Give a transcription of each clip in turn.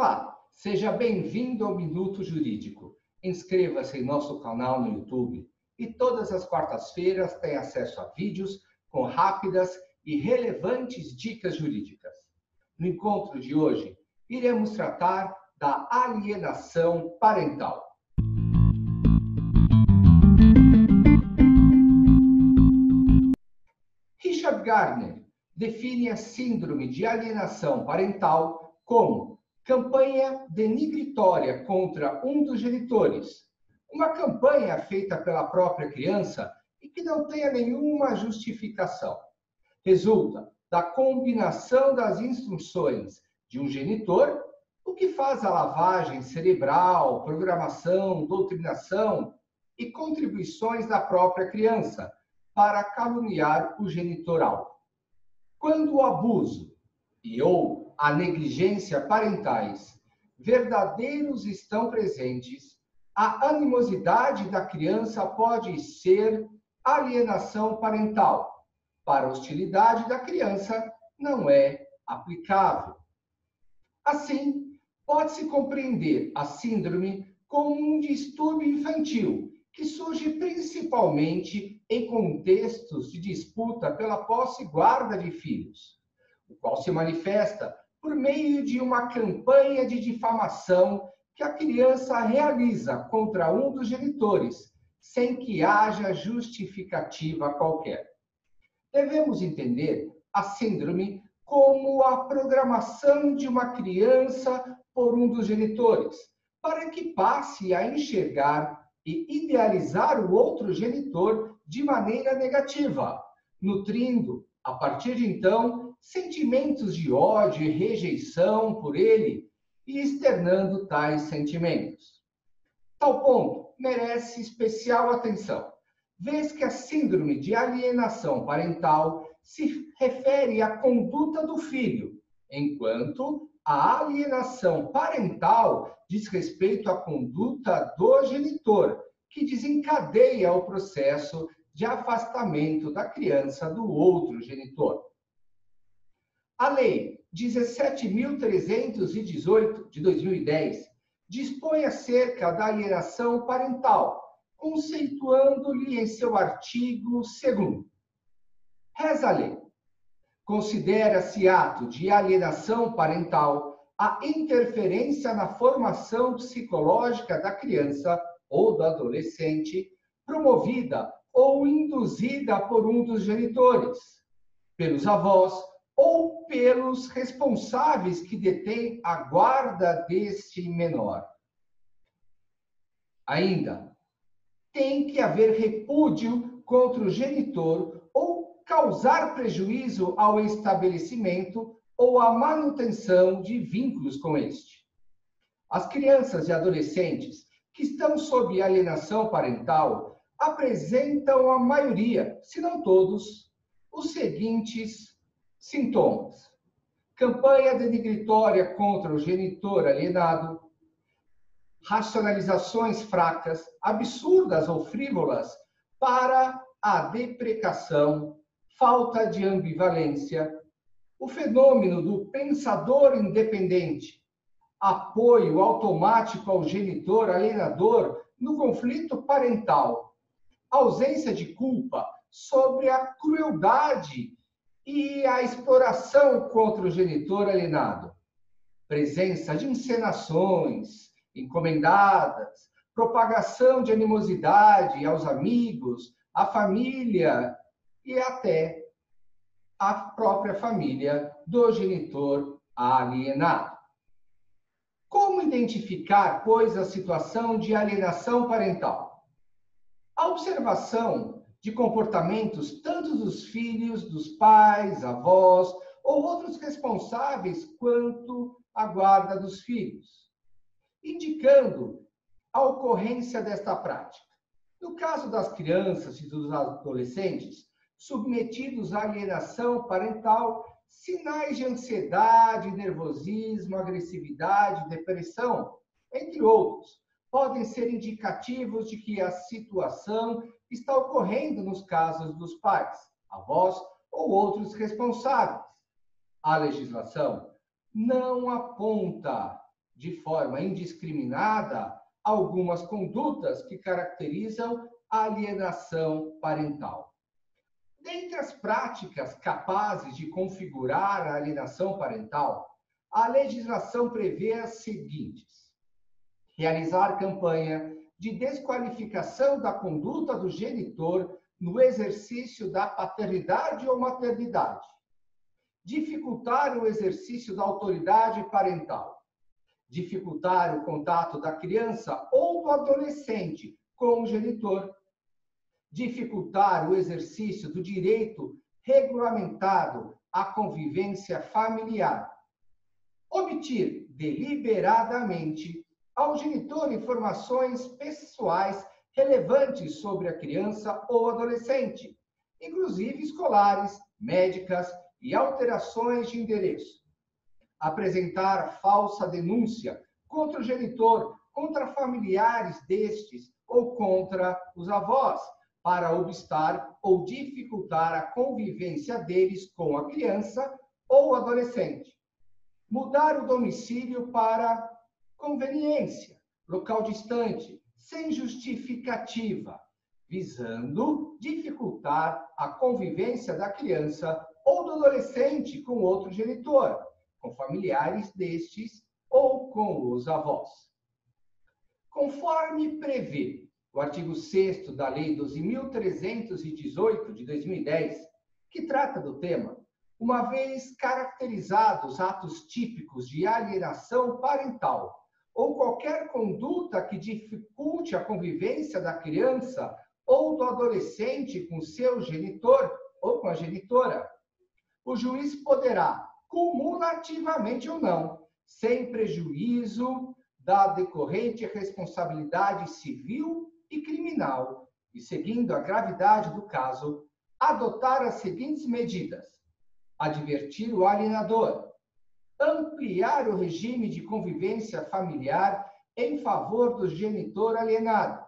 Olá, seja bem-vindo ao Minuto Jurídico. Inscreva-se em nosso canal no YouTube e todas as quartas-feiras tem acesso a vídeos com rápidas e relevantes dicas jurídicas. No encontro de hoje, iremos tratar da alienação parental. Richard Gardner define a síndrome de alienação parental como campanha denigritória contra um dos genitores, uma campanha feita pela própria criança e que não tenha nenhuma justificação. Resulta da combinação das instruções de um genitor, o que faz a lavagem cerebral, programação, doutrinação e contribuições da própria criança para caluniar o genitoral. Quando o abuso e ou a negligência parentais verdadeiros estão presentes, a animosidade da criança pode ser alienação parental. Para a hostilidade da criança, não é aplicável. Assim, pode-se compreender a síndrome como um distúrbio infantil que surge principalmente em contextos de disputa pela posse e guarda de filhos, o qual se manifesta por meio de uma campanha de difamação que a criança realiza contra um dos genitores, sem que haja justificativa qualquer. Devemos entender a síndrome como a programação de uma criança por um dos genitores, para que passe a enxergar e idealizar o outro genitor de maneira negativa, nutrindo, a partir de então, sentimentos de ódio e rejeição por ele e externando tais sentimentos. Tal ponto merece especial atenção, vez que a síndrome de alienação parental se refere à conduta do filho, enquanto a alienação parental diz respeito à conduta do genitor, que desencadeia o processo de afastamento da criança do outro genitor. A Lei 17.318 de 2010 dispõe acerca da alienação parental, conceituando-lhe em seu artigo 2. Reza a lei. Considera-se ato de alienação parental a interferência na formação psicológica da criança ou do adolescente, promovida ou induzida por um dos genitores, pelos avós ou pelos responsáveis que detêm a guarda deste menor. Ainda, tem que haver repúdio contra o genitor ou causar prejuízo ao estabelecimento ou à manutenção de vínculos com este. As crianças e adolescentes que estão sob alienação parental apresentam a maioria, se não todos, os seguintes sintomas: campanha denigritória contra o genitor alienado, racionalizações fracas, absurdas ou frívolas para a deprecação, falta de ambivalência, o fenômeno do pensador independente, apoio automático ao genitor alienador no conflito parental, ausência de culpa sobre a crueldade e a exploração contra o genitor alienado, presença de encenações encomendadas, propagação de animosidade aos amigos, à família e até a própria família do genitor alienado. Como identificar, pois, a situação de alienação parental? A observação de comportamentos tanto dos filhos, dos pais, avós ou outros responsáveis quanto a guarda dos filhos, indicando a ocorrência desta prática. No caso das crianças e dos adolescentes, submetidos à alienação parental, sinais de ansiedade, nervosismo, agressividade, depressão, entre outros, podem ser indicativos de que a situação está ocorrendo nos casos dos pais, avós ou outros responsáveis. A legislação não aponta de forma indiscriminada algumas condutas que caracterizam a alienação parental. Dentre as práticas capazes de configurar a alienação parental, a legislação prevê as seguintes: realizar campanha de desqualificação da conduta do genitor no exercício da paternidade ou maternidade, dificultar o exercício da autoridade parental, dificultar o contato da criança ou do adolescente com o genitor, dificultar o exercício do direito regulamentado à convivência familiar, omitir deliberadamente ao genitor informações pessoais relevantes sobre a criança ou adolescente, inclusive escolares, médicas e alterações de endereço. Apresentar falsa denúncia contra o genitor, contra familiares destes ou contra os avós, para obstar ou dificultar a convivência deles com a criança ou adolescente. Mudar o domicílio para conveniência, local distante, sem justificativa, visando dificultar a convivência da criança ou do adolescente com outro genitor, com familiares destes ou com os avós. Conforme prevê o artigo 6 da Lei 12.318 de 2010, que trata do tema, uma vez caracterizados atos típicos de alienação parental ou qualquer conduta que dificulte a convivência da criança ou do adolescente com seu genitor ou com a genitora, o juiz poderá, cumulativamente ou não, sem prejuízo da decorrente responsabilidade civil e criminal, e seguindo a gravidade do caso, adotar as seguintes medidas: advertir o alienador, ampliar o regime de convivência familiar em favor do genitor alienado,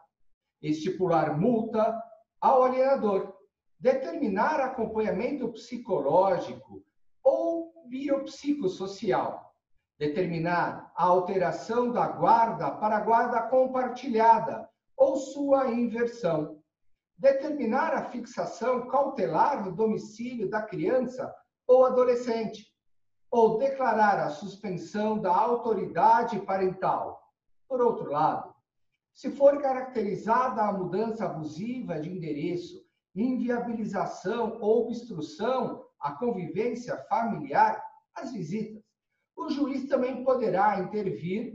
estipular multa ao alienador, determinar acompanhamento psicológico ou biopsicossocial, determinar a alteração da guarda para guarda compartilhada ou sua inversão. Determinar a fixação cautelar no domicílio da criança ou adolescente. Ou declarar a suspensão da autoridade parental. Por outro lado, se for caracterizada a mudança abusiva de endereço, inviabilização ou obstrução à convivência familiar, as visitas, o juiz também poderá intervir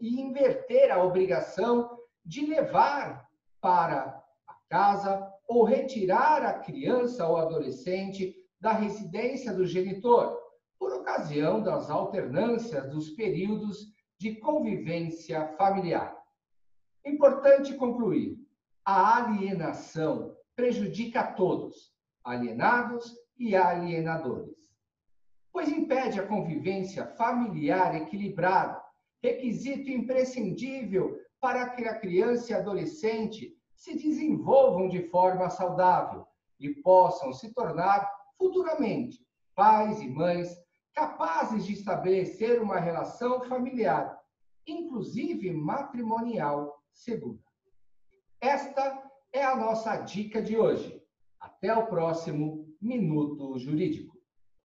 e inverter a obrigação de levar para a casa ou retirar a criança ou adolescente da residência do genitor, por ocasião das alternâncias dos períodos de convivência familiar. Importante concluir: a alienação prejudica a todos, alienados e alienadores, pois impede a convivência familiar equilibrada, requisito imprescindível para que a criança e adolescente se desenvolvam de forma saudável e possam se tornar futuramente pais e mães capazes de estabelecer uma relação familiar, inclusive matrimonial, segura. Esta é a nossa dica de hoje. Até o próximo Minuto Jurídico.